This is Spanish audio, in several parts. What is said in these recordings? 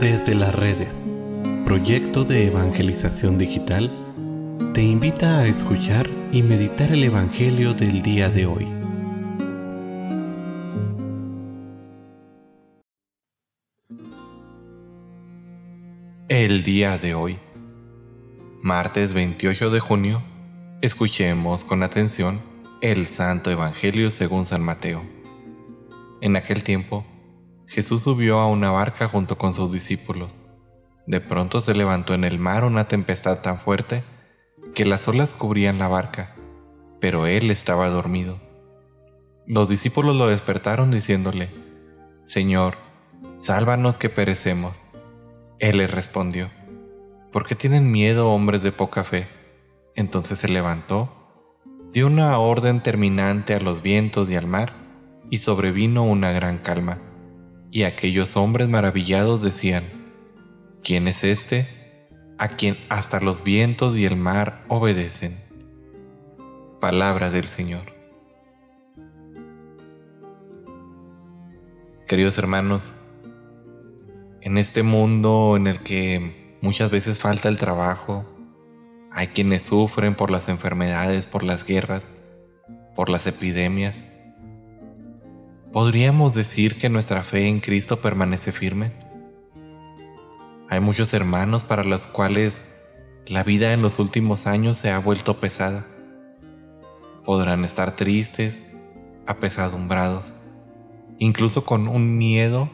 Desde las redes, proyecto de evangelización digital, te invita a escuchar y meditar el Evangelio del día de hoy. El día de hoy, martes 28 de junio, escuchemos con atención el Santo Evangelio según San Mateo. En aquel tiempo, Jesús subió a una barca junto con sus discípulos. De pronto se levantó en el mar una tempestad tan fuerte que las olas cubrían la barca, pero él estaba dormido. Los discípulos lo despertaron diciéndole, Señor, sálvanos que perecemos. Él les respondió, ¿por qué tienen miedo hombres de poca fe? Entonces se levantó, dio una orden terminante a los vientos y al mar, y sobrevino una gran calma. Y aquellos hombres maravillados decían, ¿quién es este? A quien hasta los vientos y el mar obedecen. Palabra del Señor. Queridos hermanos, en este mundo en el que muchas veces falta el trabajo, hay quienes sufren por las enfermedades, por las guerras, por las epidemias. ¿Podríamos decir que nuestra fe en Cristo permanece firme? Hay muchos hermanos para los cuales la vida en los últimos años se ha vuelto pesada. Podrán estar tristes, apesadumbrados, incluso con un miedo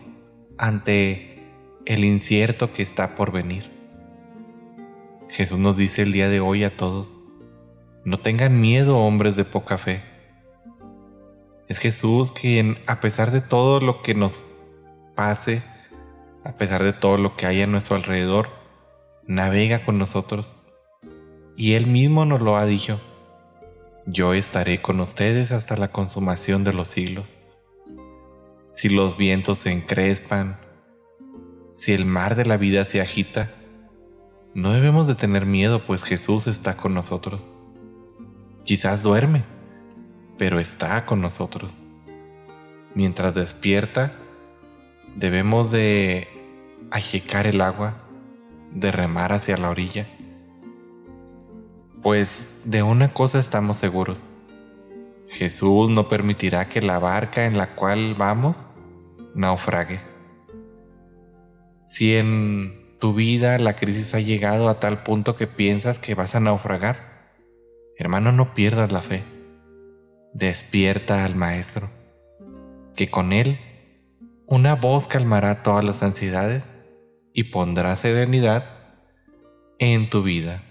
ante el incierto que está por venir. Jesús nos dice el día de hoy a todos, no tengan miedo hombres de poca fe. Es Jesús quien, a pesar de todo lo que nos pase, a pesar de todo lo que hay a nuestro alrededor, navega con nosotros. Y Él mismo nos lo ha dicho, yo estaré con ustedes hasta la consumación de los siglos. Si los vientos se encrespan, si el mar de la vida se agita, no debemos de tener miedo, pues Jesús está con nosotros. Quizás duerme, pero está con nosotros. Mientras despierta, debemos de achicar el agua, de remar hacia la orilla. Pues de una cosa estamos seguros. Jesús no permitirá que la barca en la cual vamos naufrague. Si en tu vida la crisis ha llegado a tal punto que piensas que vas a naufragar, hermano, no pierdas la fe. Despierta al Maestro, que con Él una voz calmará todas las ansiedades y pondrá serenidad en tu vida.